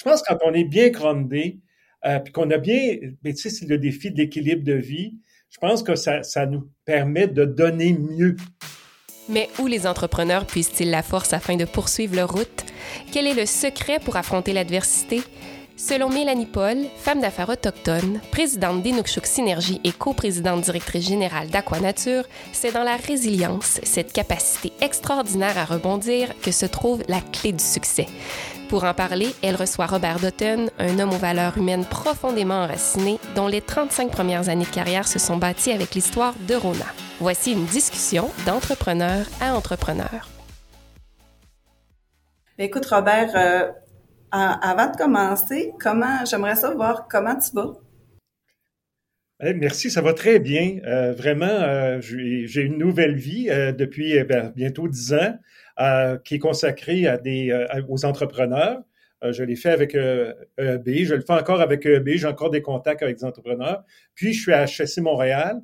Je pense que quand on est bien groundé, euh, puis qu'on a bien, mais tu sais, c'est le défi de l'équilibre de vie, je pense que ça, ça nous permet de donner mieux. Mais où les entrepreneurs puissent-ils la force afin de poursuivre leur route? Quel est le secret pour affronter l'adversité? Selon Mélanie Paul, femme d'affaires autochtone, présidente d'Inukshuk Synergie et coprésidente directrice générale d'Aquanature, c'est dans la résilience, cette capacité extraordinaire à rebondir, que se trouve la clé du succès. Pour en parler, elle reçoit Robert Dutton, un homme aux valeurs humaines profondément enracinées, dont les 35 premières années de carrière se sont bâties avec l'histoire de Rona. Voici une discussion d'entrepreneur à entrepreneur. Écoute, Robert, euh, avant de commencer, comment j'aimerais savoir comment tu vas? Eh, merci, ça va très bien. Euh, vraiment, euh, j'ai une nouvelle vie euh, depuis eh ben, bientôt dix ans qui est consacrée à des, aux entrepreneurs. je l'ai fait avec EEB, je le fais encore avec EEB, j'ai encore des contacts avec des entrepreneurs. Puis, je suis à HSC Montréal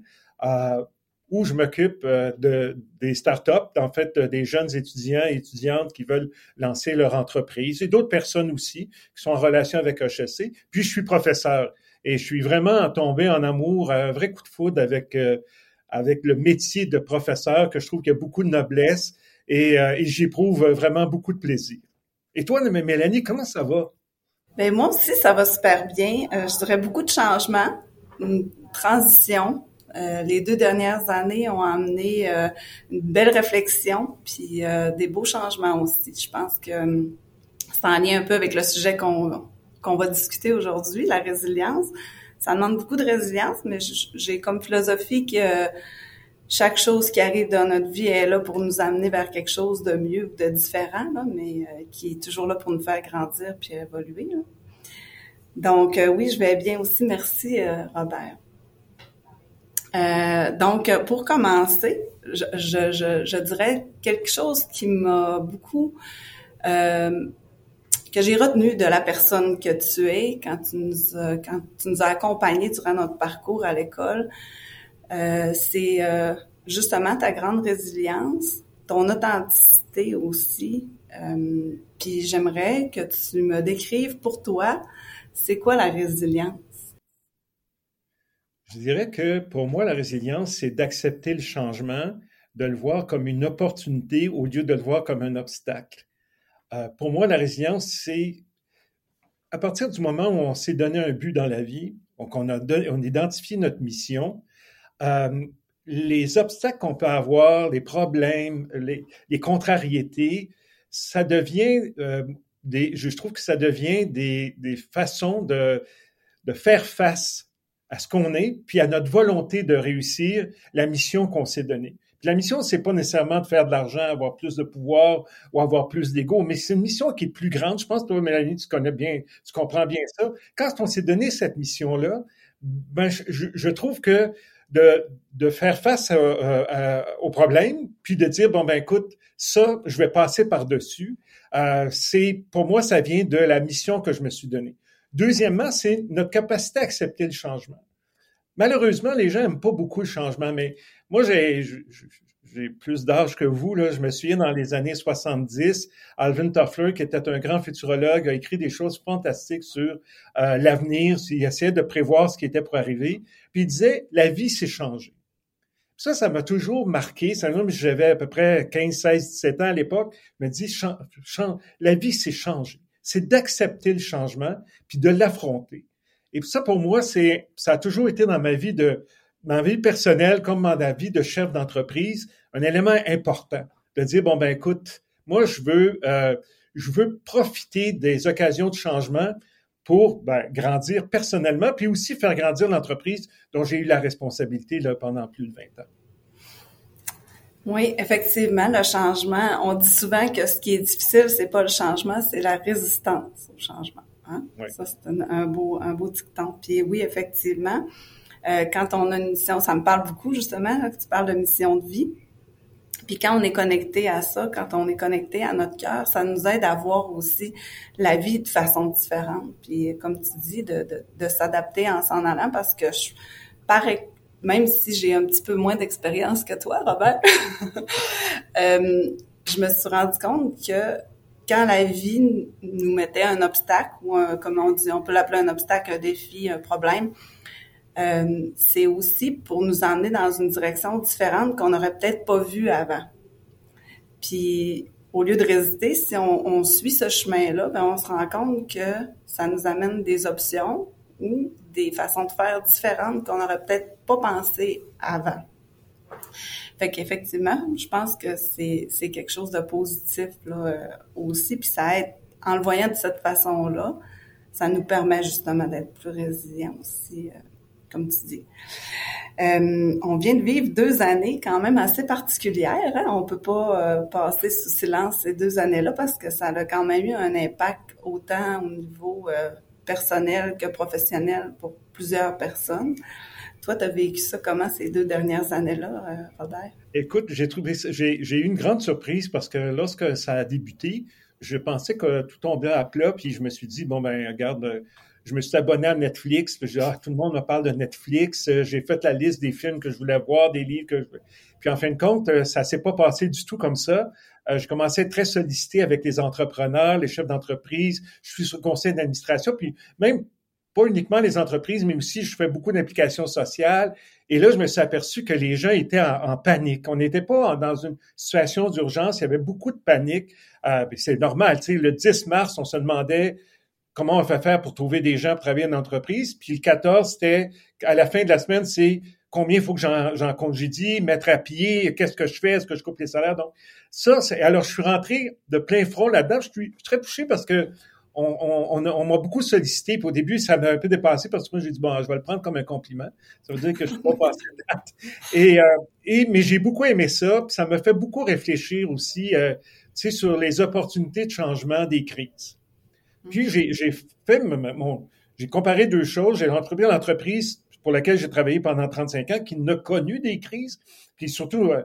où je m'occupe euh, de, des startups, en fait, des jeunes étudiants et étudiantes qui veulent lancer leur entreprise et d'autres personnes aussi qui sont en relation avec HSC. Puis, je suis professeur et je suis vraiment tombé en amour, un vrai coup de foudre avec, euh, avec le métier de professeur que je trouve qu'il y a beaucoup de noblesse et, euh, et j'éprouve vraiment beaucoup de plaisir. Et toi, Mélanie, comment ça va? Ben moi aussi, ça va super bien. je dirais beaucoup de changements, une transition euh, les deux dernières années ont amené euh, une belle réflexion, puis euh, des beaux changements aussi. Je pense que c'est en lien un peu avec le sujet qu'on qu'on va discuter aujourd'hui, la résilience. Ça demande beaucoup de résilience, mais j'ai comme philosophie que chaque chose qui arrive dans notre vie est là pour nous amener vers quelque chose de mieux ou de différent, mais qui est toujours là pour nous faire grandir puis évoluer. Donc oui, je vais bien aussi. Merci, Robert. Euh, donc, pour commencer, je, dirais quelque chose qui m'a beaucoup, euh, que j'ai retenu de la personne que tu es quand tu nous, quand tu nous as accompagnés durant notre parcours à l'école. Euh, c'est euh, justement ta grande résilience, ton authenticité aussi. Euh, puis j'aimerais que tu me décrives pour toi, c'est quoi la résilience? Je dirais que pour moi, la résilience, c'est d'accepter le changement, de le voir comme une opportunité au lieu de le voir comme un obstacle. Euh, pour moi, la résilience, c'est à partir du moment où on s'est donné un but dans la vie, donc on a, on identifié notre mission, euh, les obstacles qu'on peut avoir, les problèmes, les, contrariétés, ça devient, euh, des, je trouve que ça devient des, des façons de, de faire face à ce qu'on est, puis à notre volonté de réussir la mission qu'on s'est donnée. La mission, c'est pas nécessairement de faire de l'argent, avoir plus de pouvoir ou avoir plus d'ego, mais c'est une mission qui est plus grande. Je pense que toi, Mélanie, tu connais bien, tu comprends bien ça. Quand on s'est donné cette mission-là, ben, je, trouve que de, faire face au problème, puis de dire, bon, ben écoute, ça, je vais passer par-dessus, euh, c'est, pour moi, ça vient de la mission que je me suis donnée. Deuxièmement, c'est notre capacité à accepter le changement. Malheureusement, les gens n'aiment pas beaucoup le changement, mais moi, j'ai, j'ai plus d'âge que vous. Là. Je me souviens dans les années 70, Alvin Toffler, qui était un grand futurologue, a écrit des choses fantastiques sur euh, l'avenir. Il essayait de prévoir ce qui était pour arriver. Puis il disait, la vie s'est changée. Ça, ça m'a toujours marqué. Ça, j'avais à peu près 15, 16, 17 ans à l'époque. me dit, la vie s'est changée c'est d'accepter le changement puis de l'affronter. Et ça, pour moi, c'est, ça a toujours été dans ma vie de, ma vie personnelle comme dans ma vie de chef d'entreprise, un élément important de dire bon ben écoute, moi je veux, euh, je veux profiter des occasions de changement pour ben, grandir personnellement, puis aussi faire grandir l'entreprise dont j'ai eu la responsabilité là, pendant plus de 20 ans. Oui, effectivement, le changement, on dit souvent que ce qui est difficile, c'est pas le changement, c'est la résistance au changement. Hein? Ça, c'est un, beau, un beau dicton. Puis oui, effectivement, quand on a une mission, ça me parle beaucoup justement, là, que tu parles de mission de vie. Puis quand on est connecté à ça, quand on est connecté à notre cœur, ça nous aide à voir aussi la vie de façon différente. Puis comme tu dis, de, de, de s'adapter en s'en allant parce que je, pareil, même si j'ai un petit peu moins d'expérience que toi, Robert, euh, je me suis rendu compte que quand la vie nous mettait un obstacle, ou comme on dit, on peut l'appeler un obstacle, un défi, un problème, euh, c'est aussi pour nous emmener dans une direction différente qu'on n'aurait peut-être pas vue avant. Puis, au lieu de résister, si on, suit ce chemin-là, ben on se rend compte que ça nous amène des options ou des façons de faire différentes qu'on n'aurait peut-être pas pensé avant. Fait qu'effectivement, je pense que c'est, quelque chose de positif là, euh, aussi, puis ça aide, en le voyant de cette façon-là, ça nous permet justement d'être plus résilients aussi, euh, comme tu dis. Euh, on vient de vivre deux années quand même assez particulières. Hein? On peut pas passer sous silence ces deux années-là parce que ça a quand même eu un impact autant au niveau personnel que professionnel pour plusieurs personnes. Toi, tu as vécu ça comment ces deux dernières années-là, euh, Robert? Écoute, j'ai eu une grande surprise parce que lorsque ça a débuté, je pensais que tout tombait à plat, puis je me suis dit, bon, ben, regarde, je me suis abonné à Netflix, puis ah, tout le monde me parle de Netflix, j'ai fait la liste des films que je voulais voir, des livres que je... Puis en fin de compte, ça s'est pas passé du tout comme ça. Euh, je commençais très sollicité avec les entrepreneurs, les chefs d'entreprise. Je suis sur le conseil d'administration, puis même pas uniquement les entreprises, mais aussi je fais beaucoup d'implications sociales. Et là, je me suis aperçu que les gens étaient en, panique. On n'était pas dans une situation d'urgence. Il y avait beaucoup de panique. Euh, c'est normal. Tu sais, le 10 mars, on se demandait comment on va faire pour trouver des gens pour travailler en entreprise. Puis le 14, c'était à la fin de la semaine, c'est combien il faut que j'en congédie, mettre à pied, qu'est-ce que je fais, est-ce que je coupe les salaires? Donc ça, c'est alors je suis rentré de plein front là-dedans. Je suis très touché parce que on, m'a beaucoup sollicité. Puis au début, ça m'a un peu dépassé parce que moi, j'ai dit, bon, je vais le prendre comme un compliment. Ça veut dire que je ne suis pas passé date. Et, euh, et, mais j'ai beaucoup aimé ça. Puis ça m'a fait beaucoup réfléchir aussi, euh, tu sais, sur les opportunités de changement des crises. Puis j'ai comparé deux choses. J'ai entrepris l'entreprise pour laquelle j'ai travaillé pendant 35 ans qui n'a connu des crises. Puis surtout, euh,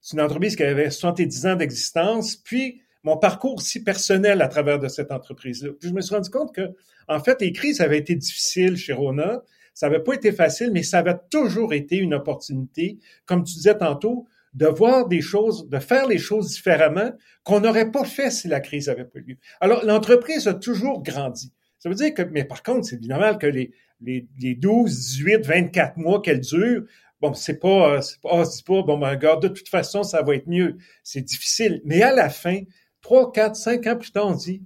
c'est une entreprise qui avait 70 ans d'existence. Puis mon parcours aussi personnel à travers de cette entreprise-là. Puis je me suis rendu compte que, en fait, les crises avaient été difficiles chez Rona. Ça n'avait pas été facile, mais ça avait toujours été une opportunité, comme tu disais tantôt, de voir des choses, de faire les choses différemment qu'on n'aurait pas fait si la crise avait pas lieu. Alors, l'entreprise a toujours grandi. Ça veut dire que, mais par contre, c'est normal que les, les, les 12, 18, 24 mois qu'elle dure, bon, c'est pas, c'est pas, oh, pas, bon, ben, regarde, de toute façon, ça va être mieux. C'est difficile. Mais à la fin, trois, quatre, cinq ans plus tard, on dit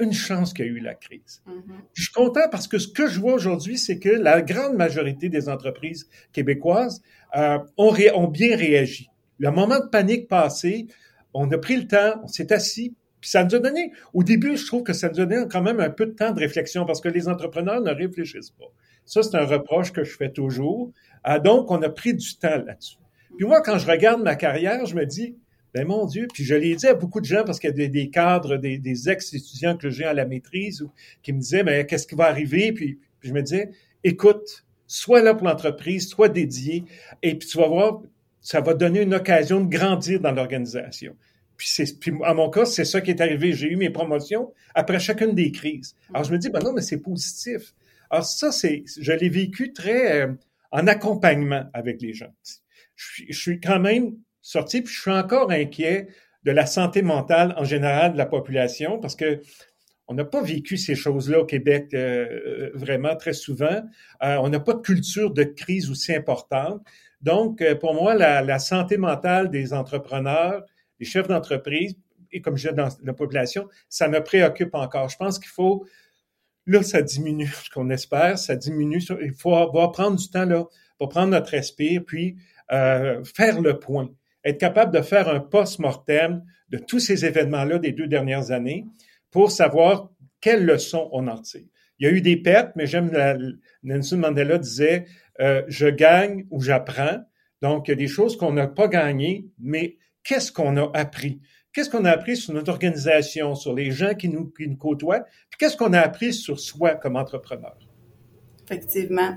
une chance qu'il y a eu la crise. Mm-hmm. Je suis content parce que ce que je vois aujourd'hui, c'est que la grande majorité des entreprises québécoises euh, ont, ont, bien réagi. Le moment de panique passé, on a pris le temps, on s'est assis, puis ça nous a donné, au début, je trouve que ça nous a donné quand même un peu de temps de réflexion parce que les entrepreneurs ne réfléchissent pas. Ça, c'est un reproche que je fais toujours. Euh, donc, on a pris du temps là-dessus. Puis moi, quand je regarde ma carrière, je me dis, ben mon Dieu, puis je l'ai dit à beaucoup de gens parce qu'il y a des, cadres, des, ex-étudiants que j'ai à la maîtrise qui me disaient, mais qu'est-ce qui va arriver? Puis, je me disais, écoute, sois là pour l'entreprise, sois dédié, et puis tu vas voir, ça va donner une occasion de grandir dans l'organisation. Puis, puis à mon cas, c'est ça qui est arrivé. J'ai eu mes promotions après chacune des crises. Alors je me dis, ben non, mais c'est positif. Alors ça, c'est, je l'ai vécu très euh, en accompagnement avec les gens. Je je suis quand même sorti, puis je suis encore inquiet de la santé mentale en général de la population parce que on n'a pas vécu ces choses-là au Québec euh, euh, vraiment très souvent. Euh, on n'a pas de culture de crise aussi importante. Donc, pour moi, la, santé mentale des entrepreneurs, des chefs d'entreprise, et comme je dis dans la population, ça me préoccupe encore. Je pense qu'il faut, là, ça diminue, ce qu'on espère, ça diminue. Il faut avoir prendre du temps là pour prendre notre respire, puis faire le point être capable de faire un post-mortem de tous ces événements-là des deux dernières années pour savoir quelles leçons on en tire. Il y a eu des pertes, mais j'aime Nelson Mandela disait euh, je gagne ou j'apprends. Donc, il y a des choses qu'on n'a pas gagnées, mais qu'est-ce qu'on a appris? Qu'est-ce qu'on a appris sur notre organisation, sur les gens qui nous, qui nous côtoient, puis qu'est-ce qu'on a appris sur soi comme entrepreneur? Effectivement.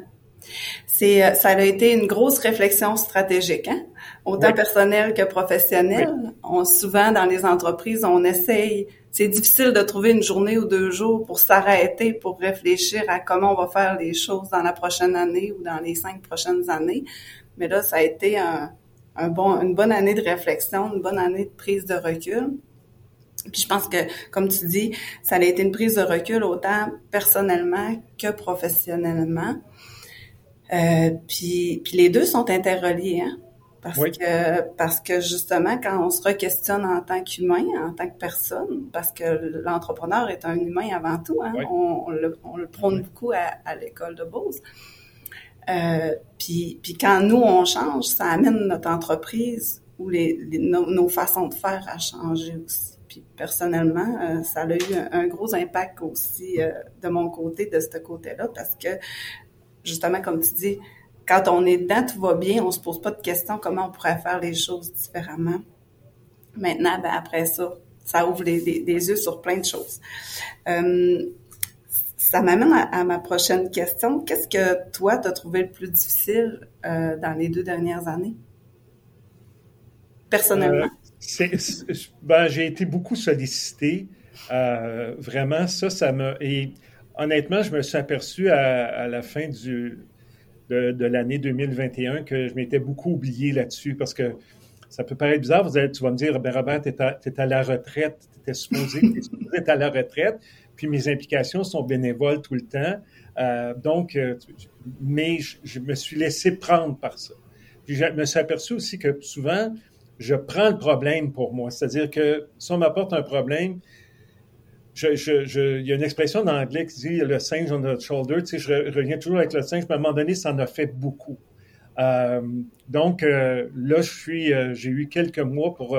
C'est, euh, ça a été une grosse réflexion stratégique, hein? autant personnelle que professionnelle. On, souvent, dans les entreprises, on essaye, c'est difficile de trouver une journée ou deux jours pour s'arrêter, pour réfléchir à comment on va faire les choses dans la prochaine année ou dans les cinq prochaines années. Mais là, ça a été un, bon, une bonne année de réflexion, une bonne année de prise de recul. Puis je pense que, comme tu dis, ça a été une prise de recul autant personnellement que professionnellement. Euh, puis, puis les deux sont interreliés, hein? Parce que parce que justement, quand on se re-questionne en tant qu'humain, en tant que personne, parce que l'entrepreneur est un humain avant tout, hein? on, le, on, le, prône beaucoup à, à l'école de Beauce. Euh, puis, puis quand nous, on change, ça amène notre entreprise ou les, nos, façons de faire à changer aussi. Puis personnellement, euh, ça a eu un, gros impact aussi euh, de mon côté, de ce côté-là, parce que justement, comme tu dis, quand on est dedans, tout va bien, on se pose pas de questions comment on pourrait faire les choses différemment. Maintenant, ben après ça, ça ouvre les, yeux sur plein de choses. Euh, ça m'amène à, ma prochaine question. Qu'est-ce que toi, tu as trouvé le plus difficile euh, dans les deux dernières années? Personnellement. Euh, ben, j'ai été beaucoup sollicité. Vraiment, ça, ça m'a. Et honnêtement, je me suis aperçu à, la fin du, de, l'année 2021 que je m'étais beaucoup oublié là-dessus parce que ça peut paraître bizarre. Vous allez, tu vas me dire, ben Robert, tu es, à la retraite, tu étais supposé, supposé être à la retraite puis mes implications sont bénévoles tout le temps. Euh, donc, euh, mais je, me suis laissé prendre par ça. Puis je me suis aperçu aussi que souvent, je prends le problème pour moi. C'est-à-dire que si on m'apporte un problème, je, je, il y a une expression en anglais qui dit le singe on the shoulder. Tu sais, je reviens toujours avec le singe, mais à un moment donné, ça en a fait beaucoup. Euh, donc là, je suis, j'ai eu quelques mois pour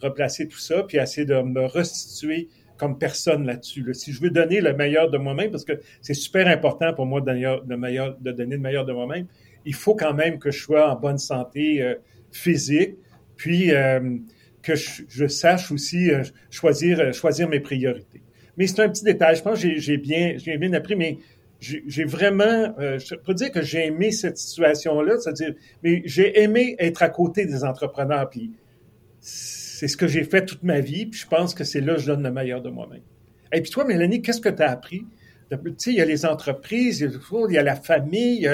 replacer tout ça, puis essayer de me restituer comme personne là-dessus. Si je veux donner le meilleur de moi-même, parce que c'est super important pour moi de, meilleur, de donner le meilleur de moi-même, il faut quand même que je sois en bonne santé euh, physique, puis euh, que je, sache aussi euh, choisir, choisir mes priorités. Mais c'est un petit détail. Je pense que j'ai bien, bien appris, mais j'ai vraiment, je peux dire que j'ai aimé cette situation-là, c'est-à-dire, mais j'ai aimé être à côté des entrepreneurs, puis c'est ce que j'ai fait toute ma vie, puis je pense que c'est là que je donne le meilleur de moi-même. Et puis toi, Mélanie, qu'est-ce que tu as appris? Tu sais, il y a les entreprises, il y a la famille,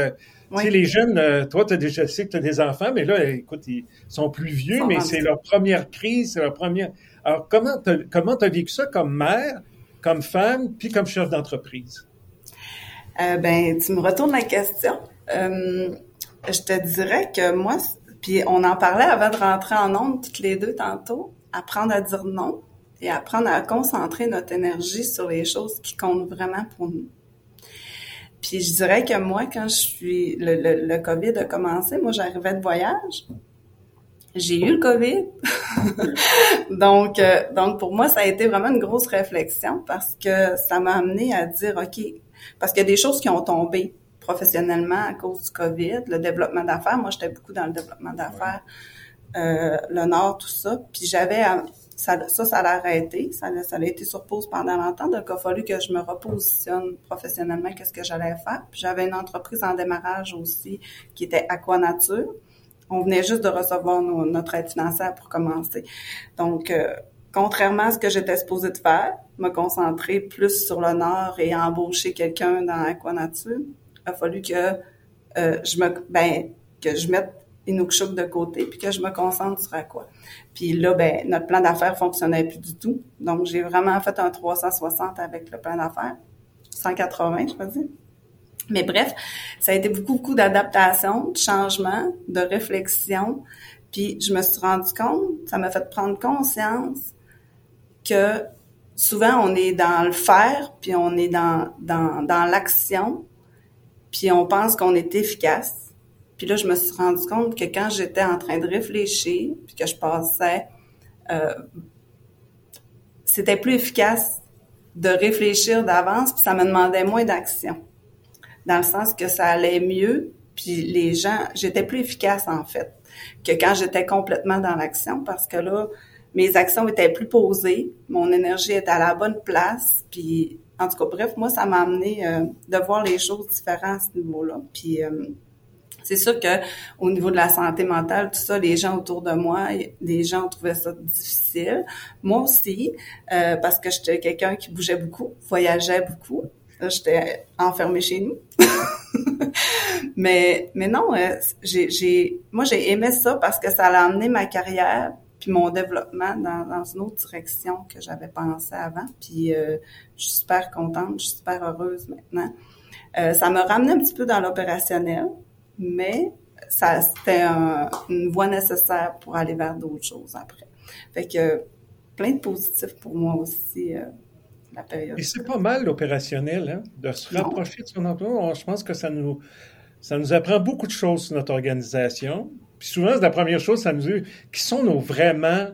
tu sais, les jeunes, euh, toi, as déjà, sais que tu as des enfants, mais là, écoute, ils sont plus vieux, mais c'est leur première crise, c'est leur première... Alors, comment tu comment as vécu ça comme mère, comme femme, puis comme chef d'entreprise? Euh, ben, tu me retournes la question. Euh, je te dirais que moi, puis on en parlait avant de rentrer en onde toutes les deux tantôt, apprendre à dire non et apprendre à concentrer notre énergie sur les choses qui comptent vraiment pour nous. Puis je dirais que moi, quand je suis le, le, COVID a commencé, moi j'arrivais de voyage. J'ai eu le COVID. donc, euh, donc pour moi, ça a été vraiment une grosse réflexion parce que ça m'a amené à dire, OK, parce qu'il y a des choses qui ont tombé professionnellement à cause du COVID, le développement d'affaires. Moi, j'étais beaucoup dans le développement d'affaires, euh, le Nord, tout ça. Puis j'avais, ça, ça, ça l'a arrêté. Ça, ça a été sur pause pendant longtemps. Donc, il a fallu que je me repositionne professionnellement, qu'est-ce que j'allais faire. Puis j'avais une entreprise en démarrage aussi qui était Aquanature. On venait juste de recevoir notre aide financière pour commencer. Donc, euh, contrairement à ce que j'étais supposée de faire, me concentrer plus sur Nord et embaucher quelqu'un dans Aquanature, a fallu que euh, je me ben que je mette Inukshuk de côté puis que je me concentre sur quoi. Puis là ben notre plan d'affaires fonctionnait plus du tout. Donc j'ai vraiment fait un 360 avec le plan d'affaires 180 je dire. Mais bref, ça a été beaucoup beaucoup d'adaptation, de changement, de réflexion. Puis je me suis rendu compte, ça m'a fait prendre conscience que souvent on est dans le faire, puis on est dans dans dans l'action, puis on pense qu'on est efficace. Puis là, je me suis rendu compte que quand j'étais en train de réfléchir, puis que je passais, euh, c'était plus efficace de réfléchir d'avance, puis ça me demandait moins d'action. Dans le sens que ça allait mieux, puis les gens, j'étais plus efficace en fait que quand j'étais complètement dans l'action, parce que là, mes actions étaient plus posées, mon énergie était à la bonne place, puis en tout cas, bref, moi, ça m'a amené euh, de voir les choses différentes à ce niveau-là. Puis euh, c'est sûr que au niveau de la santé mentale, tout ça, les gens autour de moi, les gens trouvé ça difficile. Moi aussi, euh, parce que j'étais quelqu'un qui bougeait beaucoup, voyageait beaucoup. J'étais enfermée chez nous. mais mais non, j'ai j'ai moi j'ai aimé ça parce que ça a amené ma carrière puis mon développement dans, dans une autre direction que j'avais pensé avant. Puis euh, je suis super contente, je suis super heureuse maintenant. Euh, ça m'a ramené un petit peu dans l'opérationnel, mais ça c'était une voie nécessaire pour aller vers d'autres choses après. Fait que plein de positifs pour moi aussi. Euh, la période. Et c'est pas mal l'opérationnel, hein, de se rapprocher de son emploi. Je pense que ça nous, ça nous apprend beaucoup de choses sur notre organisation. Puis souvent, la première chose, ça nous dit qui sont nos vraiment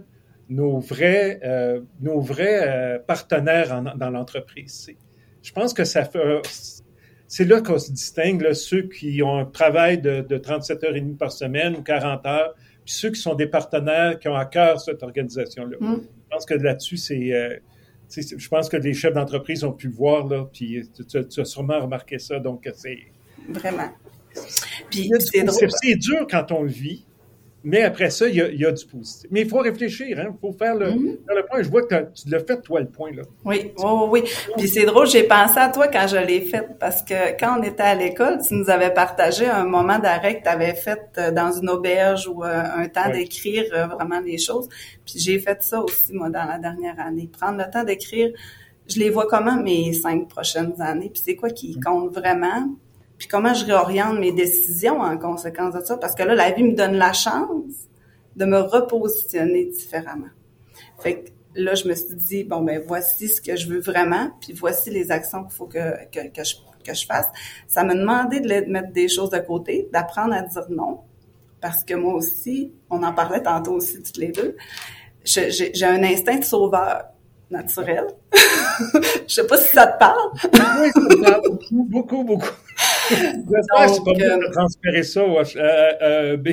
nos vrais, euh, nos vrais euh, partenaires dans l'entreprise. Je pense que ça fait, c'est là qu'on se distingue, ceux qui ont un travail de, de 37 heures et demie par semaine ou 40 heures, puis ceux qui sont des partenaires qui ont à cœur cette organisation-là. Mm. Je pense que là-dessus, c'est, euh, je pense que les chefs d'entreprise ont pu voir, là, puis tu, tu, as sûrement remarqué ça, donc c'est... Vraiment. Puis c'est dur quand on le vit, mais après ça, il y a, du positif. Mais il faut réfléchir, hein? Il faut faire le, mhm. le, point. Je vois que tu l'as fait, toi, le point, là. Oui, oui, oui. Puis c'est drôle, j'ai pensé à toi quand je l'ai fait, parce que quand on était à l'école, tu nous avais partagé un moment d'arrêt que tu avais fait euh, dans une auberge ou euh, un temps d'écrire euh, vraiment des choses. Puis j'ai fait ça aussi, moi, dans la dernière année. Prendre le temps d'écrire, je les vois comment mes cinq prochaines années, puis c'est quoi qui mhm. compte vraiment? Puis comment je réoriente mes décisions en conséquence de ça, parce que là, la vie me donne la chance de me repositionner différemment. Fait que là, je me suis dit, bon, ben voici ce que je veux vraiment, puis voici les actions qu'il faut que, que, que, je, que je fasse. Ça m'a demandé de mettre des choses de côté, d'apprendre à dire non, parce que moi aussi, on en parlait tantôt aussi toutes les deux, j'ai un instinct de sauveur naturel. je sais pas si ça te parle. oui, ça me parle beaucoup, beaucoup, beaucoup. J'espère c'est pas euh, de transférer ça au B.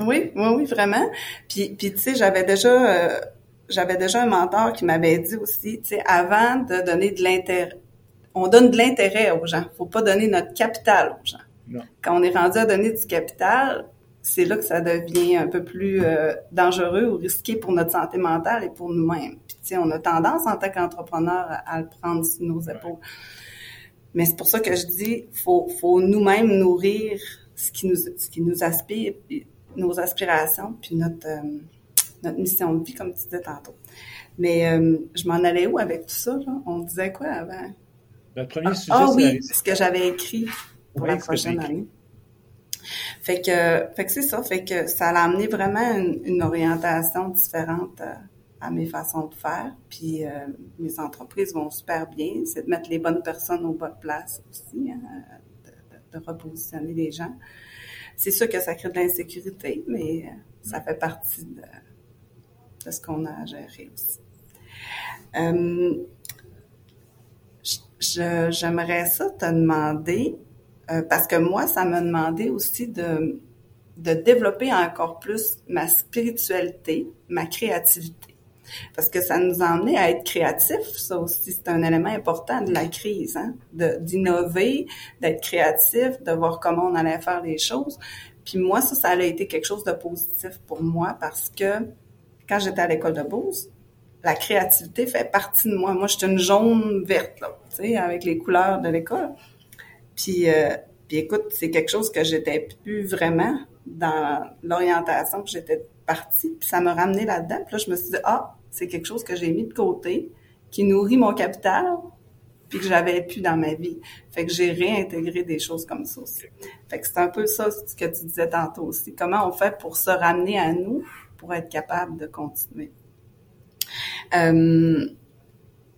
Oui, oui, oui, vraiment. Puis, puis tu sais, j'avais déjà, euh, j'avais déjà un mentor qui m'avait dit aussi, tu sais, avant de donner de l'intérêt, on donne de l'intérêt aux gens. Faut pas donner notre capital aux gens. Non. Quand on est rendu à donner du capital, c'est là que ça devient un peu plus euh, dangereux ou risqué pour notre santé mentale et pour nous-mêmes. Puis, tu sais, on a tendance en tant qu'entrepreneur à, à, le prendre sur nos épaules. Mais c'est pour ça que je dis, faut, faut nous-mêmes nourrir ce qui nous, ce qui nous aspire, nos aspirations, puis notre, euh, notre mission de vie, comme tu disais tantôt. Mais euh, je m'en allais où avec tout ça? Là? On disait quoi avant? Le premier sujet, Ah oui, ce que j'avais écrit pour la prochaine année. Fait que, fait que c'est ça, fait que ça a amené vraiment une, une orientation différente euh, à mes façons de faire. Puis euh, mes entreprises vont super bien. C'est de mettre les bonnes personnes aux bonnes places aussi, hein, de, repositionner les gens. C'est sûr que ça crée de l'insécurité, mais euh, ça fait partie de, de ce qu'on a à gérer aussi. Euh, J'aimerais ça te demander, euh, parce que moi, ça m'a demandé aussi de, de développer encore plus ma spiritualité, ma créativité. Parce que ça nous a amené à être créatifs. Ça aussi, c'est un élément important de la crise, hein? d'innover, d'être créatif, de voir comment on allait faire les choses. Puis moi, ça, ça a été quelque chose de positif pour moi parce que quand j'étais à l'école de Beauce, la créativité fait partie de moi. Moi, j'étais une jaune verte, là, tu sais, avec les couleurs de l'école. Puis, euh, puis écoute, c'est quelque chose que j'étais plus vraiment dans l'orientation que j'étais partie. Puis ça m'a ramené là-dedans. Puis là, je me suis dit, ah, c'est quelque chose que j'ai mis de côté, qui nourrit mon capital, puis que j'avais plus dans ma vie. Fait que j'ai réintégré des choses comme ça aussi. Fait que c'est un peu ça ce que tu disais tantôt aussi. Comment on fait pour se ramener à nous pour être capable de continuer? Euh,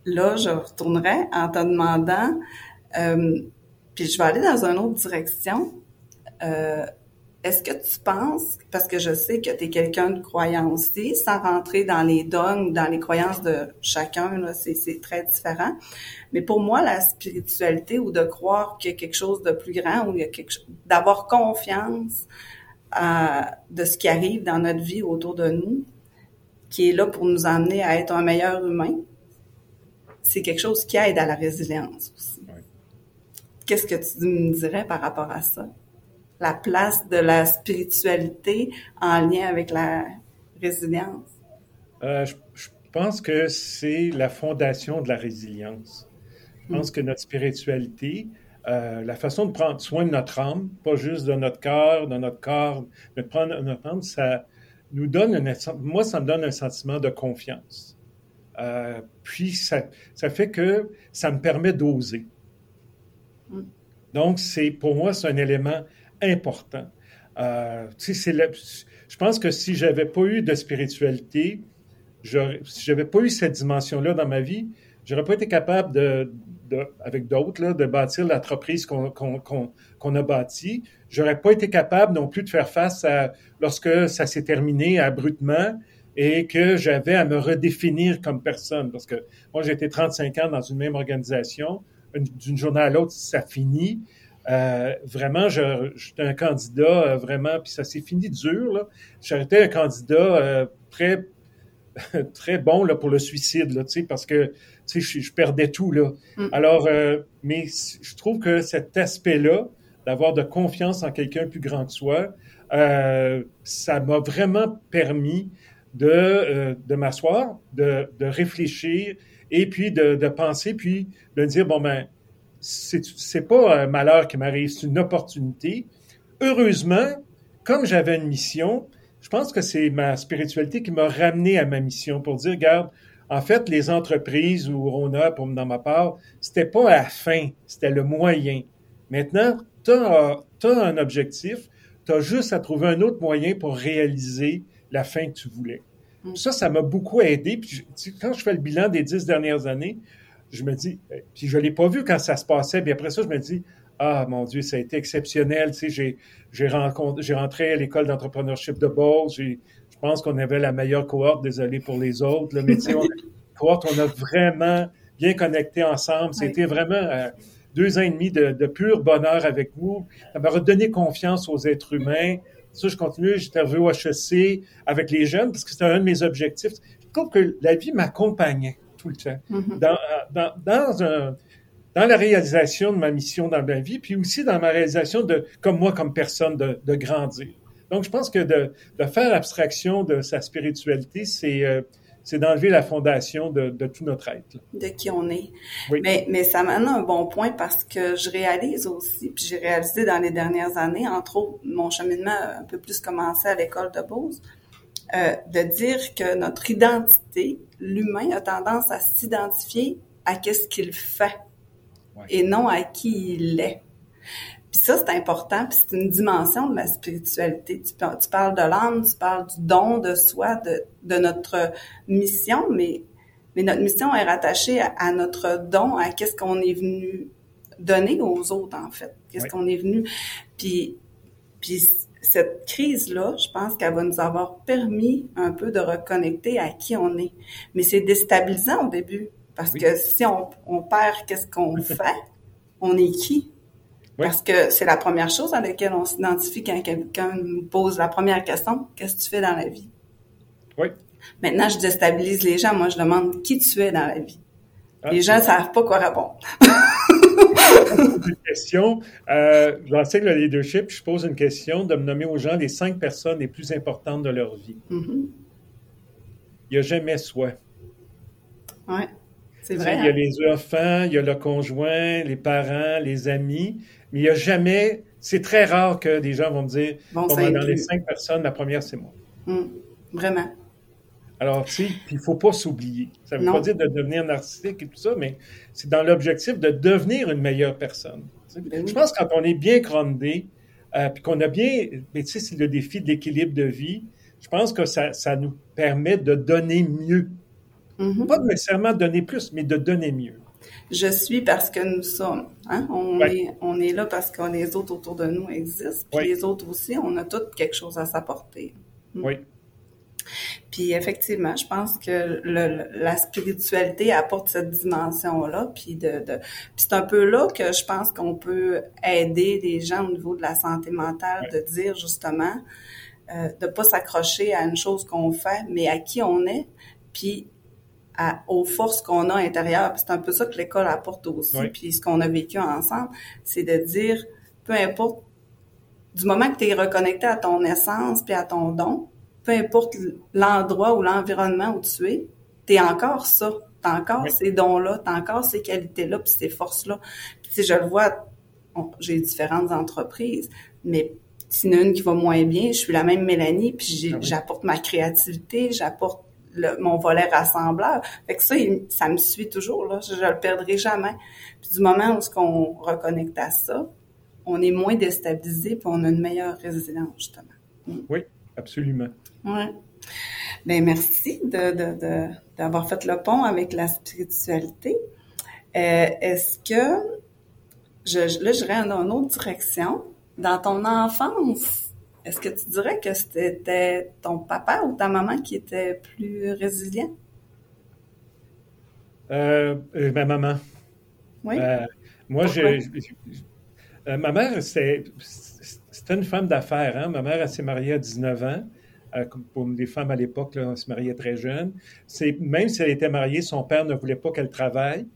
là, je retournerai en te demandant, euh, puis je vais aller dans une autre direction. Euh, est-ce que tu penses, parce que je sais que tu es quelqu'un de croyant aussi, sans rentrer dans les dogmes, dans les croyances de chacun, là, c'est, très différent. Mais pour moi, la spiritualité ou de croire qu'il y a quelque chose de plus grand ou il y a quelque d'avoir confiance à, de ce qui arrive dans notre vie autour de nous, qui est là pour nous amener à être un meilleur humain, c'est quelque chose qui aide à la résilience aussi. Qu'est-ce que tu me dirais par rapport à ça? La place de la spiritualité en lien avec la résilience? Euh, je, pense que c'est la fondation de la résilience. Je pense que notre spiritualité, euh, la façon de prendre soin de notre âme, pas juste de notre cœur, de notre corps, mais de prendre notre âme, ça, nous donne, un, moi, ça me donne un sentiment de confiance. Euh, puis, ça, ça fait que ça me permet d'oser. Mm. Donc, c'est pour moi, c'est un élément important. Euh, je pense que si j'avais pas eu de spiritualité, si j'avais pas eu cette dimension-là dans ma vie, j'aurais pas été capable de, avec d'autres, de bâtir l'entreprise qu'on qu'on a bâtie. J'aurais pas été capable non plus de faire face à lorsque ça s'est terminé abruptement et que j'avais à me redéfinir comme personne. Parce que moi, j'ai été 35 ans dans une même organisation. D'une journée à l'autre, ça finit. Euh, vraiment, j'étais un candidat, euh, vraiment, puis ça s'est fini dur. J'étais un candidat euh, très, très bon là, pour le suicide, là, parce que je, je perdais tout. Là. Mm. Alors, mais je trouve que cet aspect-là, d'avoir de confiance en quelqu'un plus grand que soi, ça m'a vraiment permis de, de m'asseoir, de, de, réfléchir et puis de, de, penser, puis de dire, bon, ben, c'est pas un malheur qui m'arrive, c'est une opportunité. Heureusement, comme j'avais une mission, je pense que c'est ma spiritualité qui m'a ramené à ma mission pour dire, regarde, en fait, les entreprises ou Rona, pour, dans ma part, c'était pas la fin, c'était le moyen. Maintenant, tu as, un objectif, tu as juste à trouver un autre moyen pour réaliser la fin que tu voulais. Mm. Ça, ça m'a beaucoup aidé. Puis, quand je fais le bilan des dix dernières années, je me dis, eh, puis je ne l'ai pas vu quand ça se passait, puis après ça, je me dis, ah mon Dieu, ça a été exceptionnel. Tu sais, j'ai, j'ai, j'ai rentré à l'école d'entrepreneurship de Bose. je pense qu'on avait la meilleure cohorte, désolé pour les autres, mais tu sais, on, cohorte, on a vraiment bien connecté ensemble. C'était vraiment euh, deux ans et demi de, de, pur bonheur avec vous. Ça m'a redonné confiance aux êtres humains. Ça, je continue, j'étais au HEC avec les jeunes parce que c'était un de mes objectifs. Je trouve que la vie m'accompagnait tout le temps. Mm-hmm. dans, dans, dans, un, dans la réalisation de ma mission dans ma vie, puis aussi dans ma réalisation de, comme moi, comme personne, de, de grandir. Donc, je pense que de, de, faire abstraction de sa spiritualité, c'est euh, c'est d'enlever la fondation de, de, tout notre être. De qui on est. Oui. Mais, mais ça m'amène un bon point parce que je réalise aussi, puis j'ai réalisé dans les dernières années, entre autres, mon cheminement a un peu plus commencé à l'école de Beauce, euh, de dire que notre identité, l'humain a tendance à s'identifier à qu'est-ce qu'il fait et non à qui il est. Puis ça, c'est important, puis c'est une dimension de la spiritualité. Tu, tu parles de l'âme, tu parles du don de soi, de, de notre mission, mais, mais notre mission est rattachée à, notre don, à qu'est-ce qu'on est venu donner aux autres, en fait. Qu'est-ce qu'on est venu... Puis, puis cette crise-là, je pense qu'elle va nous avoir permis un peu de reconnecter à qui on est. Mais c'est déstabilisant au début, parce que si on, on perd qu'est-ce qu'on fait, on est qui? Parce que c'est la première chose à laquelle on s'identifie quand quelqu'un nous pose la première question, qu'est-ce que tu fais dans la vie? Oui. Maintenant, je déstabilise les gens. Moi, je demande qui tu es dans la vie. Ah, les gens ne savent pas quoi répondre. une question. Euh, J'enseigne le leadership. Je pose une question de me nommer aux gens les cinq personnes les plus importantes de leur vie. Mm-hmm. Il n'y a jamais soi. Oui, c'est vrai. Il y a hein. les enfants, il y a le conjoint, les parents, les amis, mais il n'y a jamais. C'est très rare que des gens vont me dire bon, ben, dans les cinq personnes, la première, c'est moi. Mm, vraiment. Alors, tu sais, il ne faut pas s'oublier. Ça ne veut pas dire de devenir narcissique et tout ça, mais c'est dans l'objectif de devenir une meilleure personne. Ben Je pense que quand on est bien grondé, euh, puis qu'on a bien, mais tu sais, c'est le défi de l'équilibre de vie, je pense que ça, ça nous permet de donner mieux. Mm-hmm. Pas nécessairement donner plus, mais de donner mieux je suis parce que nous sommes. Hein? On, est, on est là parce que les autres autour de nous existent. Puis les autres aussi, on a toutes quelque chose à s'apporter. Hmm. Oui. Puis effectivement, je pense que le, la spiritualité apporte cette dimension-là. Puis de, de c'est un peu là que je pense qu'on peut aider les gens au niveau de la santé mentale, de dire justement euh, de pas s'accrocher à une chose qu'on fait, mais à qui on est. Puis aux forces qu'on a intérieures. C'est un peu ça que l'école apporte aussi. Puis ce qu'on a vécu ensemble, c'est de dire, peu importe, du moment que tu es reconnecté à ton essence puis à ton don, peu importe l'endroit ou l'environnement où tu es, tu es encore ça. Tu as encore ces dons-là, tu as encore ces qualités-là puis ces forces-là. Puis je le vois, j'ai différentes entreprises, mais s'il y en a une qui va moins bien, je suis la même Mélanie, puis Ah oui. j'apporte ma créativité, j'apporte le- mon volet rassembleur. Fait que ça, il- ça me suit toujours, là. Je, je le perdrai jamais. Puis du moment où ce qu'on reconnecte à ça, on est moins déstabilisé, puis on a une meilleure résilience, justement. Oui, absolument. Ouais. Ben merci de, de, de, d'avoir fait le pont avec la spiritualité. Euh, est-ce que je, je- là j'irais dans une autre direction. Dans ton enfance, est-ce que tu dirais que c'était ton papa ou ta maman qui était plus résilient? Euh, euh, ma maman. Oui. Euh, moi, Pourquoi? je, je- euh, ma mère, c'est- c'était une femme d'affaires. Hein? Ma mère, elle s'est mariée à 19 ans. Pour les femmes à l'époque, on se mariait très jeune. C'est, même si elle était mariée, son père ne voulait pas qu'elle travaille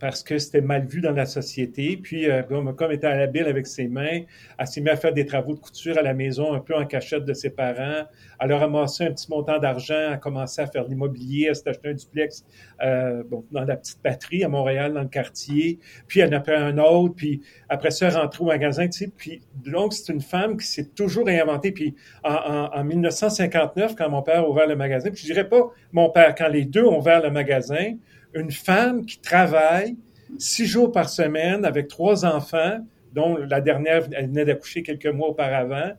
parce que c'était mal vu dans la société. Puis, euh, comme, comme était habile avec ses mains, elle s'est mise à faire des travaux de couture à la maison, un peu en cachette de ses parents. Elle a ramassé un petit montant d'argent, a commencé à faire de l'immobilier, elle s'est acheté un duplex euh, dans la petite patrie à Montréal, dans le quartier. Puis elle en a pris un autre, puis après ça, elle est rentrée au magasin, tu sais. Puis donc, c'est une femme qui s'est toujours réinventée. Puis en, en, en 1959, quand mon père a ouvert le magasin, puis je dirais pas mon père, quand les deux ont ouvert le magasin, une femme qui travaille six jours par semaine avec trois enfants, dont la dernière, elle venait d'accoucher quelques mois auparavant,